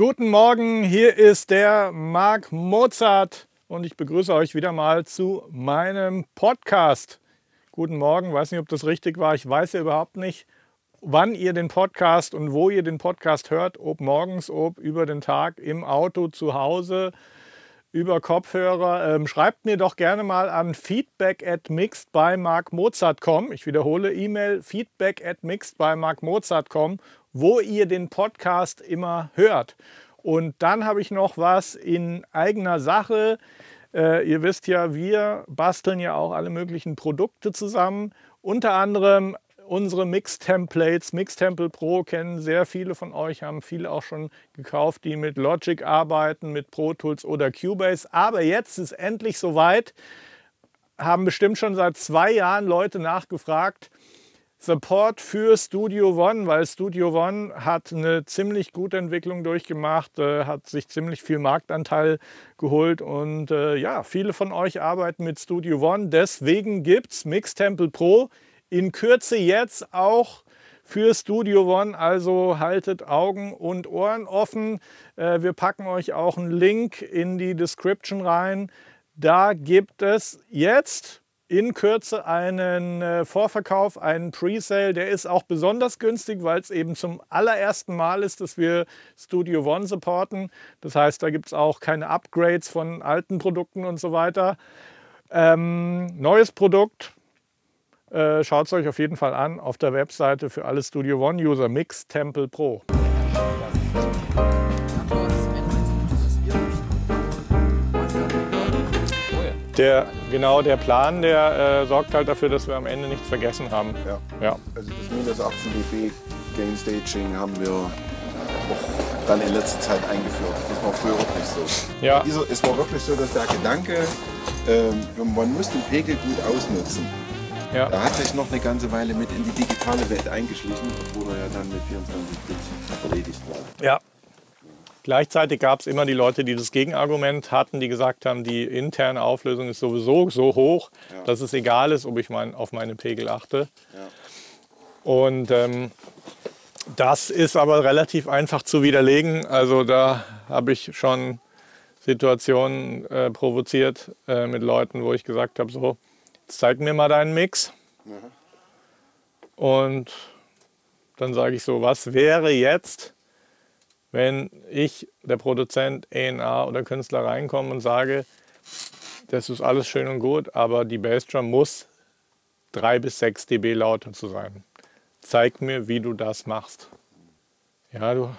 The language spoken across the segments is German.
Guten Morgen, hier ist der Marc Mozart und ich begrüße euch wieder mal zu meinem Podcast. Guten Morgen, weiß nicht, ob das richtig war. Ich weiß ja überhaupt nicht, wann ihr den Podcast und wo ihr den Podcast hört, ob morgens, ob über den Tag, im Auto, zu Hause, über Kopfhörer. Ähm, schreibt mir doch gerne mal an feedback at mixed by markmozart.com. Ich wiederhole E-Mail feedback at mixed by markmozart.com, wo ihr den Podcast immer hört. Und dann habe ich noch was in eigener Sache. Äh, ihr wisst ja, wir basteln ja auch alle möglichen Produkte zusammen. Unter anderem unsere Mix-Templates. Mix-Temple Pro kennen sehr viele von euch, haben viele auch schon gekauft, die mit Logic arbeiten, mit Pro Tools oder Cubase. Aber jetzt ist endlich soweit, haben bestimmt schon seit zwei Jahren Leute nachgefragt, Support für Studio One, weil Studio One hat eine ziemlich gute Entwicklung durchgemacht, äh, hat sich ziemlich viel Marktanteil geholt und äh, ja, viele von euch arbeiten mit Studio One. Deswegen gibt es Mix Temple Pro in Kürze jetzt auch für Studio One. Also haltet Augen und Ohren offen. Äh, wir packen euch auch einen Link in die Description rein. Da gibt es jetzt in Kürze einen äh, Vorverkauf, einen Presale. Der ist auch besonders günstig, weil es eben zum allerersten Mal ist, dass wir Studio One supporten. Das heißt, da gibt es auch keine Upgrades von alten Produkten und so weiter. Ähm, neues Produkt, äh, Schaut es euch auf jeden Fall an auf der Webseite für alle Studio One-User Mix Temple Pro. Der, genau, der Plan, der äh, sorgt halt dafür, dass wir am Ende nichts vergessen haben. Ja. ja. Also das minus 18 dB Gain Staging haben wir auch dann in letzter Zeit eingeführt. Das war früher auch nicht so. Ja. Dieser, es war wirklich so, dass der Gedanke, ähm, man muss den Pegel gut ausnutzen. Ja. Er hat sich noch eine ganze Weile mit in die digitale Welt eingeschlichen, obwohl er ja dann mit 24-Bit erledigt war. Ja. Gleichzeitig gab es immer die Leute, die das Gegenargument hatten, die gesagt haben, die interne Auflösung ist sowieso so hoch, ja. dass es egal ist, ob ich mein, auf meine Pegel achte. Ja. Und ähm, das ist aber relativ einfach zu widerlegen. Also da habe ich schon Situationen äh, provoziert äh, mit Leuten, wo ich gesagt habe, so, zeig mir mal deinen Mix. Mhm. Und dann sage ich so, was wäre jetzt, wenn ich, der Produzent, ENA oder Künstler reinkomme und sage, das ist alles schön und gut, aber die Bassdrum muss 3 bis 6 dB lauter zu sein. Zeig mir, wie du das machst. Ja, du,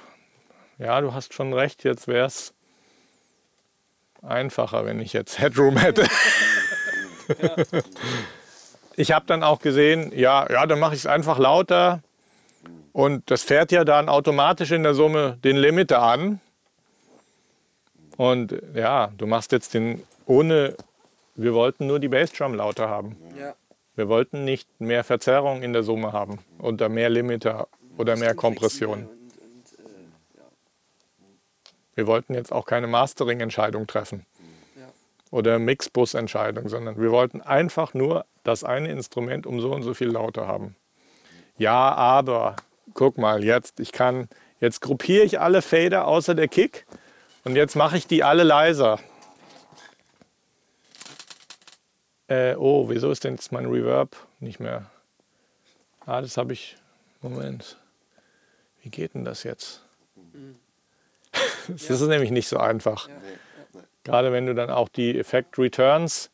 ja, du hast schon recht, jetzt wäre es einfacher, wenn ich jetzt Headroom hätte. Ich habe dann auch gesehen, ja, ja dann mache ich es einfach lauter. Und das fährt ja dann automatisch in der Summe den Limiter an. Und ja, du machst jetzt den ohne, wir wollten nur die Bassdrum lauter haben. Ja. Wir wollten nicht mehr Verzerrung in der Summe haben oder mehr Limiter oder mehr Kompression. Äh, wir wollten jetzt auch keine Mastering-Entscheidung treffen oder Mixbus-Entscheidung, sondern wir wollten einfach nur das eine Instrument um so und so viel lauter haben. Ja, aber guck mal, jetzt ich kann jetzt gruppiere ich alle Fader außer der Kick und jetzt mache ich die alle leiser. Äh, oh, wieso ist denn jetzt mein Reverb nicht mehr? Ah, das habe ich. Moment. Wie geht denn das jetzt? Das ja. ist nämlich nicht so einfach. Ja. Gerade wenn du dann auch die Effect Returns,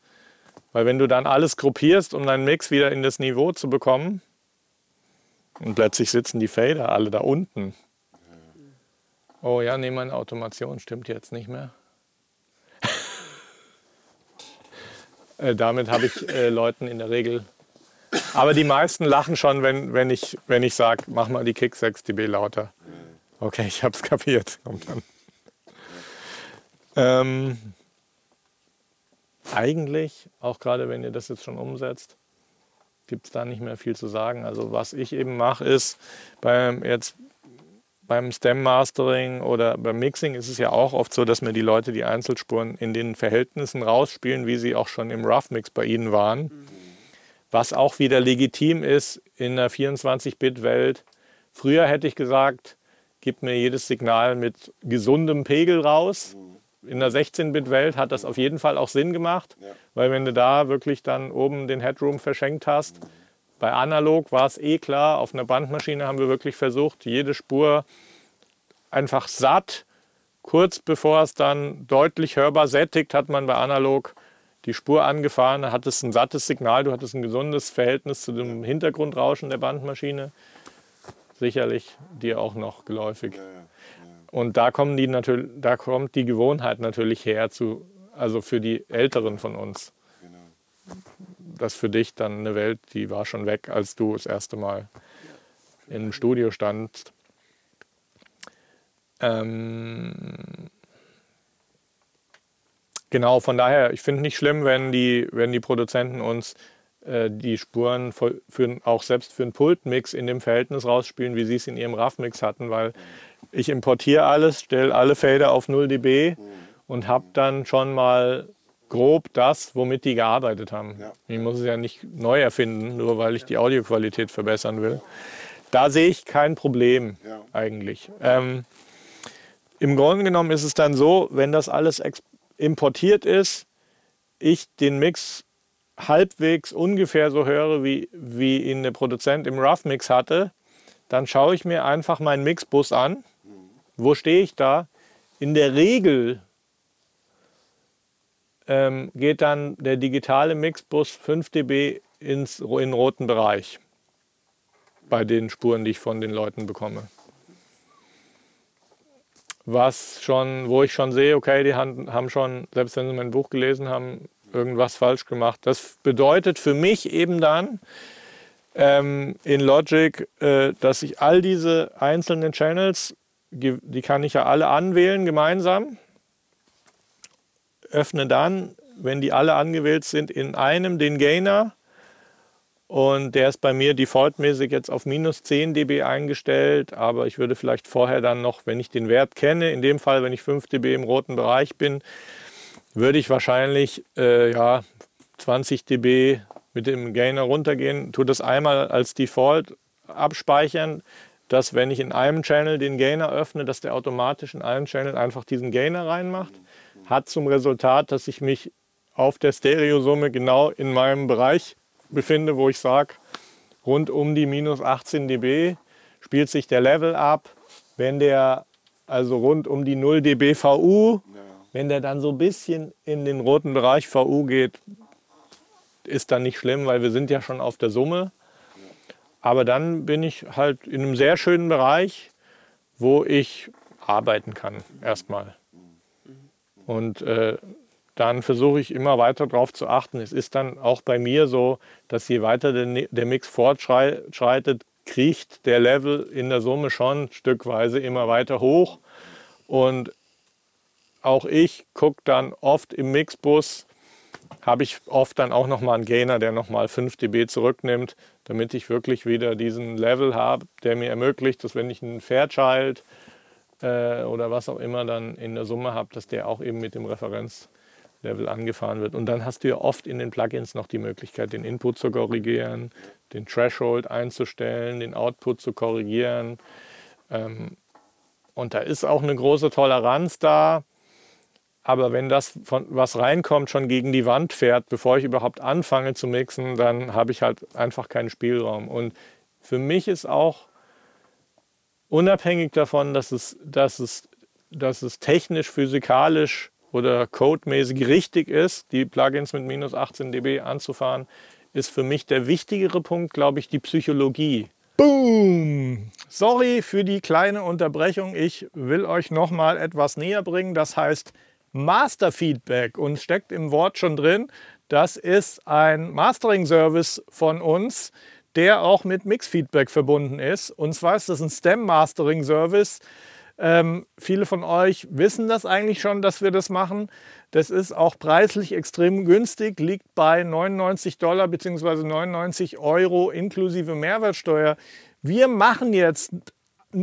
weil wenn du dann alles gruppierst, um deinen Mix wieder in das Niveau zu bekommen, und plötzlich sitzen die Fader alle da unten. Oh ja, nee, meine Automation stimmt jetzt nicht mehr. äh, damit habe ich äh, Leuten in der Regel. Aber die meisten lachen schon, wenn, wenn ich, wenn ich sage, mach mal die Kick 6 dB lauter. Okay, ich habe es kapiert. Kommt dann. Ähm, eigentlich, auch gerade wenn ihr das jetzt schon umsetzt, gibt es da nicht mehr viel zu sagen. Also was ich eben mache, ist beim jetzt beim Stem Mastering oder beim Mixing ist es ja auch oft so, dass mir die Leute die Einzelspuren in den Verhältnissen rausspielen, wie sie auch schon im Rough Mix bei ihnen waren. Mhm. Was auch wieder legitim ist in der 24-Bit-Welt. Früher hätte ich gesagt, gibt mir jedes Signal mit gesundem Pegel raus. Mhm. In der 16-Bit-Welt hat das auf jeden Fall auch Sinn gemacht, ja. weil wenn du da wirklich dann oben den Headroom verschenkt hast, mhm. bei analog war es eh klar, auf einer Bandmaschine haben wir wirklich versucht, jede Spur einfach satt, kurz bevor es dann deutlich hörbar sättigt, hat man bei analog die Spur angefahren, da hattest ein sattes Signal, du hattest ein gesundes Verhältnis zu dem Hintergrundrauschen der Bandmaschine. Sicherlich dir auch noch geläufig. Ja, ja. Und da, kommen die natürlich, da kommt die Gewohnheit natürlich her, zu, also für die Älteren von uns. Genau. Das für dich dann eine Welt, die war schon weg, als du das erste Mal im Studio standst. Ähm, Genau, von daher, ich finde nicht schlimm, wenn die, wenn die Produzenten uns äh, die Spuren für, für, auch selbst für einen Pultmix in dem Verhältnis rausspielen, wie sie es in ihrem RAV-Mix hatten, weil ich importiere alles, stelle alle Felder auf 0 dB und habe dann schon mal grob das, womit die gearbeitet haben. Ja. Ich muss es ja nicht neu erfinden, nur weil ich die Audioqualität verbessern will. Da sehe ich kein Problem ja. eigentlich. Ähm, Im Grunde genommen ist es dann so, wenn das alles importiert ist, ich den Mix halbwegs ungefähr so höre, wie, wie ihn der Produzent im Rough Mix hatte, dann schaue ich mir einfach meinen Mixbus an. Wo stehe ich da? In der Regel ähm, geht dann der digitale Mixbus 5 dB ins, in den roten Bereich bei den Spuren, die ich von den Leuten bekomme was schon, wo ich schon sehe, okay, die haben schon, selbst wenn sie mein Buch gelesen haben, irgendwas falsch gemacht. Das bedeutet für mich eben dann ähm, in Logic, äh, dass ich all diese einzelnen Channels, die kann ich ja alle anwählen gemeinsam, öffne dann, wenn die alle angewählt sind, in einem den Gainer. Und der ist bei mir defaultmäßig jetzt auf minus 10 dB eingestellt, aber ich würde vielleicht vorher dann noch, wenn ich den Wert kenne, in dem Fall, wenn ich 5 dB im roten Bereich bin, würde ich wahrscheinlich äh, ja, 20 dB mit dem Gainer runtergehen, tue das einmal als Default abspeichern, dass wenn ich in einem Channel den Gainer öffne, dass der automatisch in allen Channel einfach diesen Gainer reinmacht. Hat zum Resultat, dass ich mich auf der Stereosumme genau in meinem Bereich befinde, wo ich sage, rund um die minus 18 dB spielt sich der Level ab. Wenn der also rund um die 0 dB VU, ja. wenn der dann so ein bisschen in den roten Bereich VU geht, ist dann nicht schlimm, weil wir sind ja schon auf der Summe. Aber dann bin ich halt in einem sehr schönen Bereich, wo ich arbeiten kann erstmal. Und äh, dann versuche ich immer weiter darauf zu achten. Es ist dann auch bei mir so, dass je weiter der, der Mix fortschreitet, kriecht der Level in der Summe schon stückweise immer weiter hoch. Und auch ich gucke dann oft im Mixbus, habe ich oft dann auch nochmal einen Gainer, der nochmal 5 dB zurücknimmt, damit ich wirklich wieder diesen Level habe, der mir ermöglicht, dass wenn ich einen Fairchild äh, oder was auch immer dann in der Summe habe, dass der auch eben mit dem Referenz Level angefahren wird. Und dann hast du ja oft in den Plugins noch die Möglichkeit, den Input zu korrigieren, den Threshold einzustellen, den Output zu korrigieren. Ähm, und da ist auch eine große Toleranz da. Aber wenn das, von, was reinkommt, schon gegen die Wand fährt, bevor ich überhaupt anfange zu mixen, dann habe ich halt einfach keinen Spielraum. Und für mich ist auch unabhängig davon, dass es, dass es, dass es technisch, physikalisch oder codemäßig richtig ist, die Plugins mit minus 18 dB anzufahren, ist für mich der wichtigere Punkt, glaube ich, die Psychologie. Boom! Sorry für die kleine Unterbrechung. Ich will euch noch mal etwas näher bringen. Das heißt Master Feedback und steckt im Wort schon drin. Das ist ein Mastering-Service von uns, der auch mit Mix-Feedback verbunden ist. Und zwar ist das ein Stem-Mastering-Service. Ähm, viele von euch wissen das eigentlich schon, dass wir das machen. Das ist auch preislich extrem günstig, liegt bei 99 Dollar bzw. 99 Euro inklusive Mehrwertsteuer. Wir machen jetzt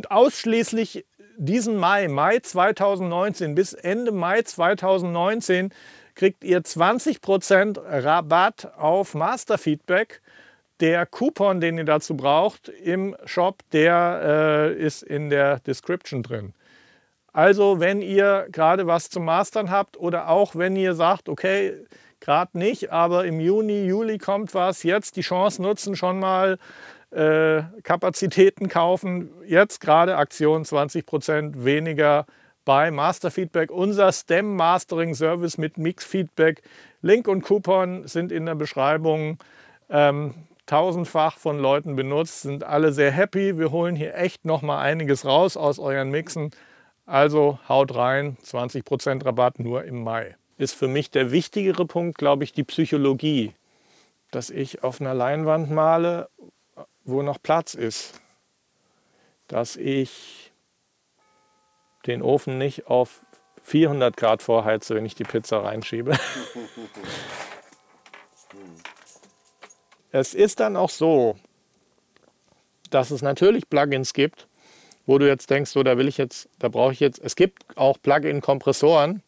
ausschließlich diesen Mai, Mai 2019 bis Ende Mai 2019 kriegt ihr 20% Rabatt auf Masterfeedback der Coupon, den ihr dazu braucht im Shop, der äh, ist in der Description drin. Also wenn ihr gerade was zum Mastern habt oder auch wenn ihr sagt, okay, gerade nicht, aber im Juni, Juli kommt was, jetzt die Chance nutzen, schon mal äh, Kapazitäten kaufen. Jetzt gerade Aktion 20% weniger bei Masterfeedback, unser STEM Mastering Service mit Mix Feedback. Link und Coupon sind in der Beschreibung. Ähm, tausendfach von Leuten benutzt, sind alle sehr happy. Wir holen hier echt noch mal einiges raus aus euren Mixen. Also haut rein, 20% Rabatt nur im Mai. Ist für mich der wichtigere Punkt, glaube ich, die Psychologie. Dass ich auf einer Leinwand male, wo noch Platz ist. Dass ich den Ofen nicht auf 400 Grad vorheize, wenn ich die Pizza reinschiebe. es ist dann auch so, dass es natürlich Plugins gibt, wo du jetzt denkst, so, da will ich jetzt, da brauche ich jetzt, es gibt auch Plugin-Kompressoren,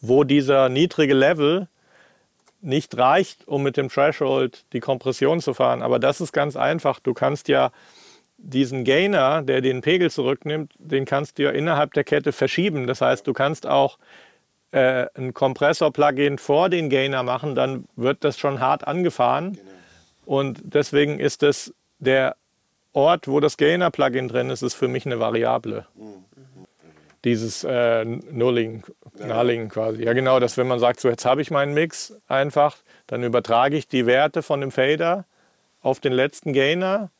wo dieser niedrige Level nicht reicht, um mit dem Threshold die Kompression zu fahren. Aber das ist ganz einfach. Du kannst ja diesen Gainer, der den Pegel zurücknimmt, den kannst du ja innerhalb der Kette verschieben. Das heißt, du kannst auch äh, ein Kompressor-Plugin vor den Gainer machen, dann wird das schon hart angefahren. Genau. Und deswegen ist es der Ort, wo das Gainer-Plugin drin ist, ist für mich eine Variable. Mhm. Dieses äh, Nulling, Nulling quasi. Ja, genau, dass wenn man sagt, so jetzt habe ich meinen Mix einfach, dann übertrage ich die Werte von dem Fader auf den letzten Gainer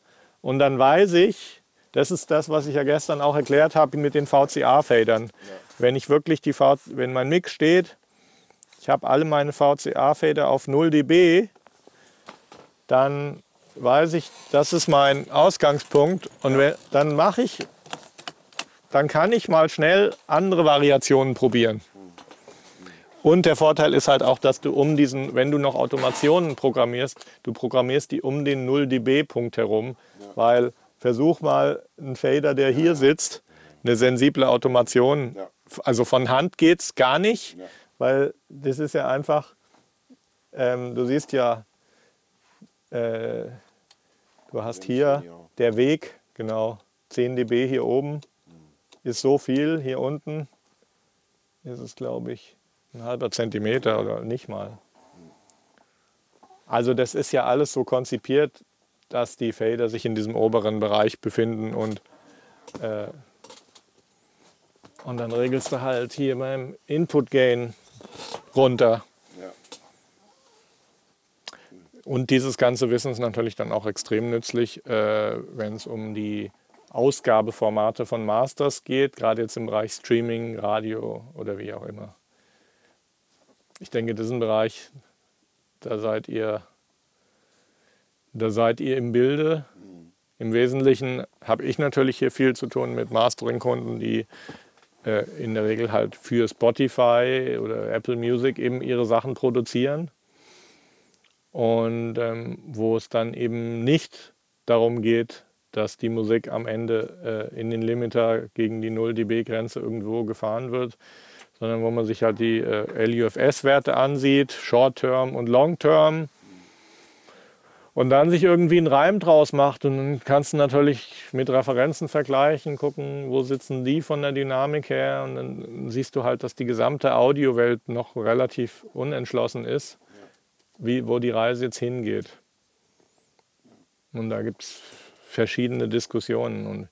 und dann weiß ich, das ist das, was ich ja gestern auch erklärt habe mit den VCA-Fadern. Ja. Wenn ich wirklich die v wenn mein Mix steht, ich habe alle meine VCA-Fader auf 0 dB, dann weiß ich, das ist mein Ausgangspunkt und wenn, dann mache ich, dann kann ich mal schnell andere Variationen probieren. Und der Vorteil ist halt auch, dass du um diesen, wenn du noch Automationen programmierst, du programmierst die um den 0 dB Punkt herum, weil versuch mal einen Fader, der hier sitzt, eine sensible Automation. Also von Hand geht es gar nicht, weil das ist ja einfach, ähm, du siehst ja, äh, du hast hier der Weg, genau, 10 dB hier oben ist so viel, hier unten ist es glaube ich ein halber Zentimeter oder nicht mal. Also das ist ja alles so konzipiert, dass die Fader sich in diesem oberen Bereich befinden und, äh, und dann regelst du halt hier beim Input Gain runter. Und dieses ganze Wissen ist natürlich dann auch extrem nützlich, äh, wenn es um die Ausgabeformate von Masters geht, gerade jetzt im Bereich Streaming, Radio oder wie auch immer. Ich denke, ein Bereich, da seid ihr da seid ihr im Bilde. Im Wesentlichen habe ich natürlich hier viel zu tun mit Mastering-Kunden, die äh, in der Regel halt für Spotify oder Apple Music eben ihre Sachen produzieren. Und ähm, wo es dann eben nicht darum geht, dass die Musik am Ende äh, in den Limiter gegen die 0 dB-Grenze irgendwo gefahren wird, sondern wo man sich halt die äh, LUFS-Werte ansieht, Short-Term und Long-Term und dann sich irgendwie einen Reim draus macht. Und dann kannst du natürlich mit Referenzen vergleichen, gucken, wo sitzen die von der Dynamik her. Und dann siehst du halt, dass die gesamte Audiowelt noch relativ unentschlossen ist, wie, wo die Reise jetzt hingeht. Und da gibt es verschiedene Diskussionen. Und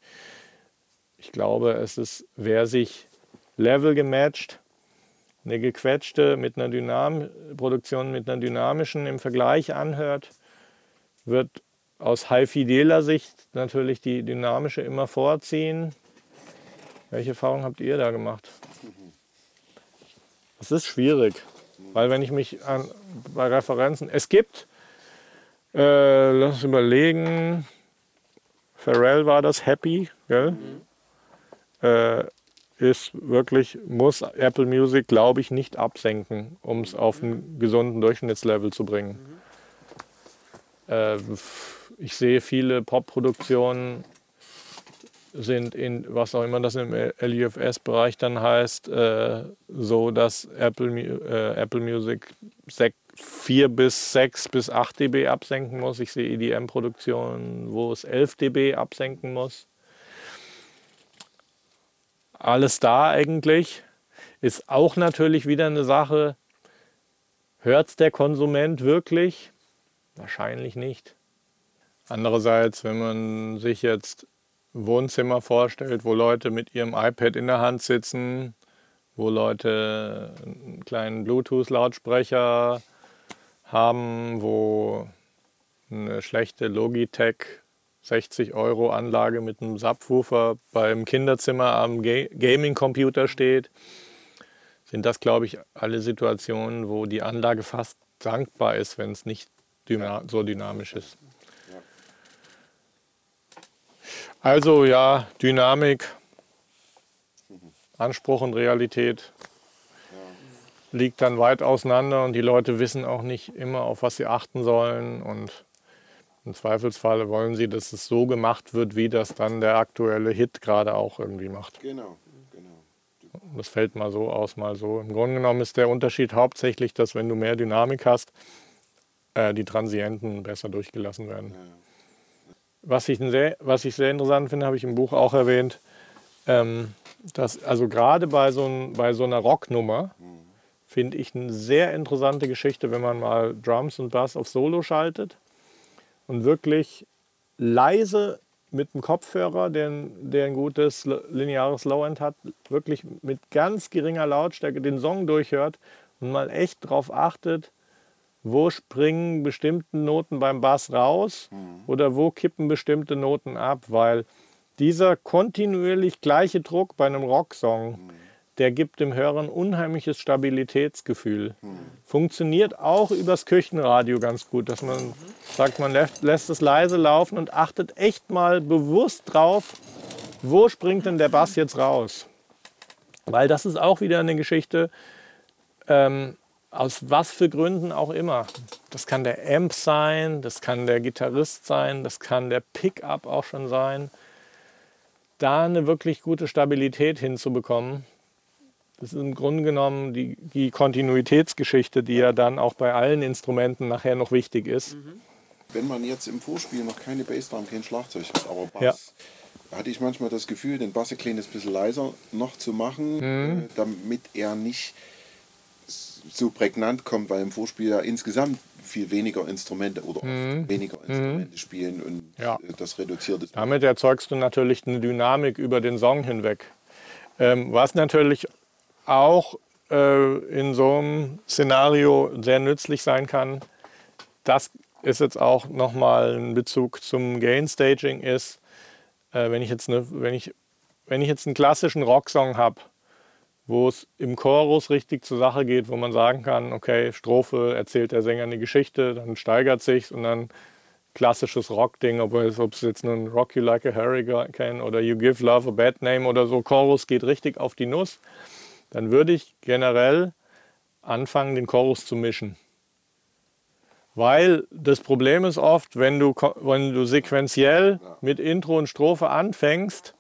ich glaube, es ist, wer sich Level gematcht, eine gequetschte mit einer Dynam Produktion mit einer dynamischen im Vergleich anhört, wird aus high-fideler Sicht natürlich die dynamische immer vorziehen. Welche Erfahrung habt ihr da gemacht? Es ist schwierig, weil wenn ich mich an, bei Referenzen, es gibt, äh, lass uns überlegen, Pharrell war das Happy, gell? Mhm. Äh, ist wirklich, muss Apple Music, glaube ich, nicht absenken, um es auf einen gesunden Durchschnittslevel zu bringen. Mhm. Äh, ich sehe viele Pop-Produktionen sind in, was auch immer das im LUFS-Bereich dann heißt, äh, so, dass Apple, äh, Apple Music 4 bis 6 bis 8 dB absenken muss. Ich sehe EDM-Produktionen, wo es 11 dB absenken muss. Alles da eigentlich. Ist auch natürlich wieder eine Sache, hört der Konsument wirklich? Wahrscheinlich nicht. Andererseits, wenn man sich jetzt Wohnzimmer vorstellt, wo Leute mit ihrem iPad in der Hand sitzen, wo Leute einen kleinen Bluetooth-Lautsprecher haben, wo eine schlechte Logitech 60 Euro Anlage mit einem Subwoofer beim Kinderzimmer am Gaming-Computer steht, sind das, glaube ich, alle Situationen, wo die Anlage fast dankbar ist, wenn es nicht dyna so dynamisch ist. Also ja, Dynamik, Anspruch und Realität liegt dann weit auseinander und die Leute wissen auch nicht immer, auf was sie achten sollen. Und im Zweifelsfall wollen sie, dass es so gemacht wird, wie das dann der aktuelle Hit gerade auch irgendwie macht. Genau, genau. Das fällt mal so aus, mal so. Im Grunde genommen ist der Unterschied hauptsächlich, dass wenn du mehr Dynamik hast, äh, die Transienten besser durchgelassen werden. Ja. Was, ich sehr, was ich sehr interessant finde, habe ich im Buch auch erwähnt, ähm, dass also gerade bei so, bei so einer Rocknummer, finde ich eine sehr interessante Geschichte, wenn man mal Drums und Bass auf Solo schaltet und wirklich leise mit dem Kopfhörer, der, der ein gutes lineares Low-End hat, wirklich mit ganz geringer Lautstärke den Song durchhört und mal echt darauf achtet, wo springen bestimmte Noten beim Bass raus mhm. oder wo kippen bestimmte Noten ab, weil dieser kontinuierlich gleiche Druck bei einem Rocksong, mhm. der gibt dem Hörer ein unheimliches Stabilitätsgefühl. Mhm. Funktioniert auch übers Küchenradio ganz gut, dass man sagt, man lässt, lässt es leise laufen und achtet echt mal bewusst drauf, wo springt denn der Bass jetzt raus. Weil das ist auch wieder eine Geschichte, ähm, aus was für Gründen auch immer. Das kann der Amp sein, das kann der Gitarrist sein, das kann der Pickup auch schon sein da eine wirklich gute Stabilität hinzubekommen. Das ist im Grunde genommen die, die Kontinuitätsgeschichte, die ja dann auch bei allen Instrumenten nachher noch wichtig ist. Mhm. Wenn man jetzt im Vorspiel noch keine Bassdrum, kein Schlagzeug hat, aber Bass, ja. hatte ich manchmal das Gefühl, den Bass ein kleines bisschen leiser noch zu machen, mhm. äh, damit er nicht so prägnant kommt, weil im Vorspiel ja insgesamt viel weniger Instrumente oder mhm. weniger mhm. Instrumente mhm. spielen und ja. Äh, das reduziert es. Damit erzeugst du natürlich eine Dynamik über den Song hinweg. Ähm, was natürlich auch äh, in so einem Szenario sehr nützlich sein kann, das ist jetzt auch nochmal ein Bezug zum Gain Staging ist, äh, wenn, ich jetzt eine, wenn, ich, wenn ich jetzt einen klassischen Rocksong habe, wo es im Chorus richtig zur Sache geht, wo man sagen kann, okay, Strophe erzählt der Sänger eine Geschichte, dann steigert sich und dann klassisches Rock-Ding, ob es jetzt nun Rock You Like a Hurricane oder You Give Love a Bad Name oder so, Chorus geht richtig auf die Nuss, dann würde ich generell anfangen, den Chorus zu mischen. Weil das Problem ist oft, wenn du, wenn du sequenziell mit Intro und Strophe anfängst,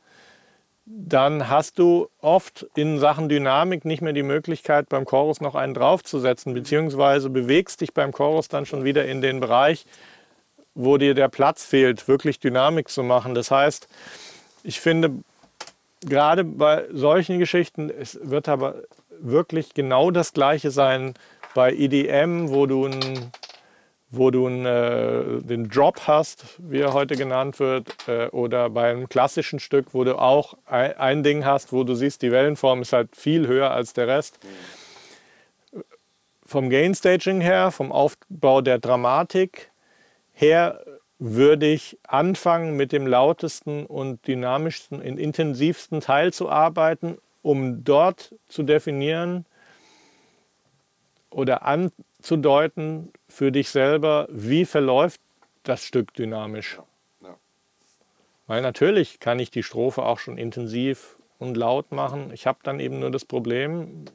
dann hast du oft in Sachen Dynamik nicht mehr die Möglichkeit, beim Chorus noch einen draufzusetzen, beziehungsweise bewegst dich beim Chorus dann schon wieder in den Bereich, wo dir der Platz fehlt, wirklich Dynamik zu machen. Das heißt, ich finde, gerade bei solchen Geschichten, es wird aber wirklich genau das Gleiche sein bei EDM, wo du ein wo du äh, den Drop hast, wie er heute genannt wird, äh, oder beim klassischen Stück, wo du auch ein, ein, Ding hast, wo du siehst, die Wellenform ist halt viel höher als der Rest. Vom Gain-Staging her, vom Aufbau der Dramatik her, würde ich anfangen, mit dem lautesten und dynamischsten, intensivsten Teil zu arbeiten, um dort zu definieren oder anzudeuten, für dich selber, wie verläuft das Stück dynamisch. Ja. Ja. Weil natürlich kann ich die Strophe auch schon intensiv und laut machen. Ich habe dann eben nur das Problem,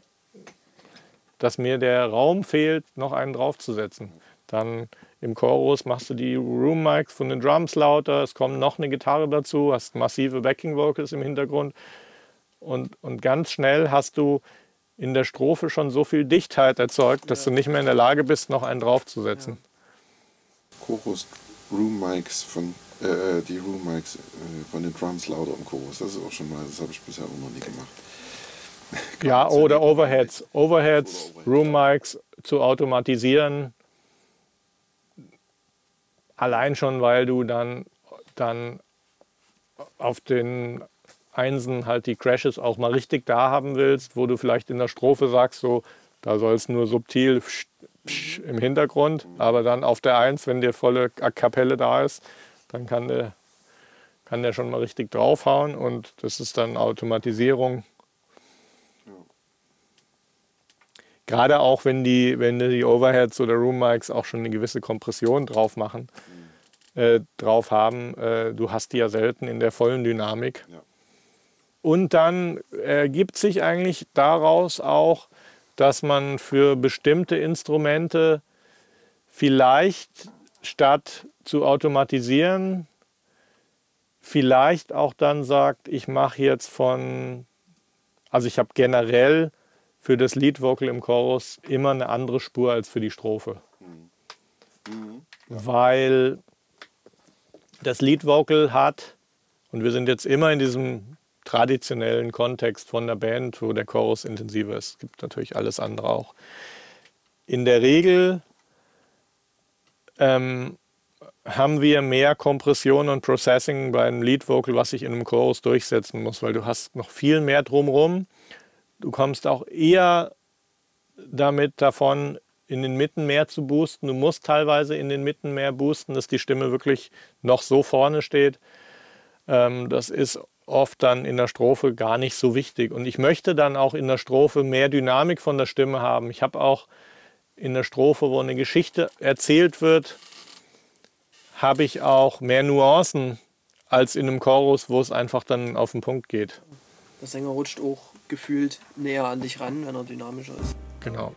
dass mir der Raum fehlt, noch einen draufzusetzen. Dann im Chorus machst du die Room Mics von den Drums lauter, es kommt noch eine Gitarre dazu, hast massive Backing Vocals im Hintergrund und, und ganz schnell hast du in der Strophe schon so viel Dichtheit erzeugt, dass du nicht mehr in der Lage bist, noch einen draufzusetzen. Ja. Chorus Room Mics von äh, die Room Mics äh, von den Drums lauter im Chorus. Das ist auch schon mal, das habe ich bisher auch noch nie gemacht. ja, oder Overheads. Overheads, Overhead. Room Mics zu automatisieren. Allein schon, weil du dann, dann auf den Einsen halt die Crashes auch mal richtig da haben willst, wo du vielleicht in der Strophe sagst, so, da soll es nur subtil im Hintergrund, aber dann auf der Eins, wenn dir volle Kapelle da ist, dann kann der, kann der schon mal richtig draufhauen und das ist dann Automatisierung. Gerade auch wenn die, wenn die Overheads oder Room Mics auch schon eine gewisse Kompression drauf machen, äh, drauf haben, äh, du hast die ja selten in der vollen Dynamik. Ja. Und dann ergibt sich eigentlich daraus auch, dass man für bestimmte Instrumente vielleicht statt zu automatisieren, vielleicht auch dann sagt, ich mache jetzt von, also ich habe generell für das Lead Vocal im Chorus immer eine andere Spur als für die Strophe. Mhm. Weil das Lead Vocal hat, und wir sind jetzt immer in diesem traditionellen Kontext von der Band, wo der Chorus intensiver ist. Es gibt natürlich alles andere auch. In der Regel ähm, haben wir mehr Kompression und Processing beim Lead Vocal, was sich in einem Chorus durchsetzen muss, weil du hast noch viel mehr drumherum. Du kommst auch eher damit davon, in den Mitten mehr zu boosten. Du musst teilweise in den Mitten mehr boosten, dass die Stimme wirklich noch so vorne steht. Ähm, das ist oft dann in der Strophe gar nicht so wichtig. Und ich möchte dann auch in der Strophe mehr Dynamik von der Stimme haben. Ich habe auch in der Strophe, wo eine Geschichte erzählt wird, habe ich auch mehr Nuancen als in einem Chorus, wo es einfach dann auf den Punkt geht. Der Sänger rutscht auch gefühlt näher an dich ran, wenn er dynamischer ist. Genau.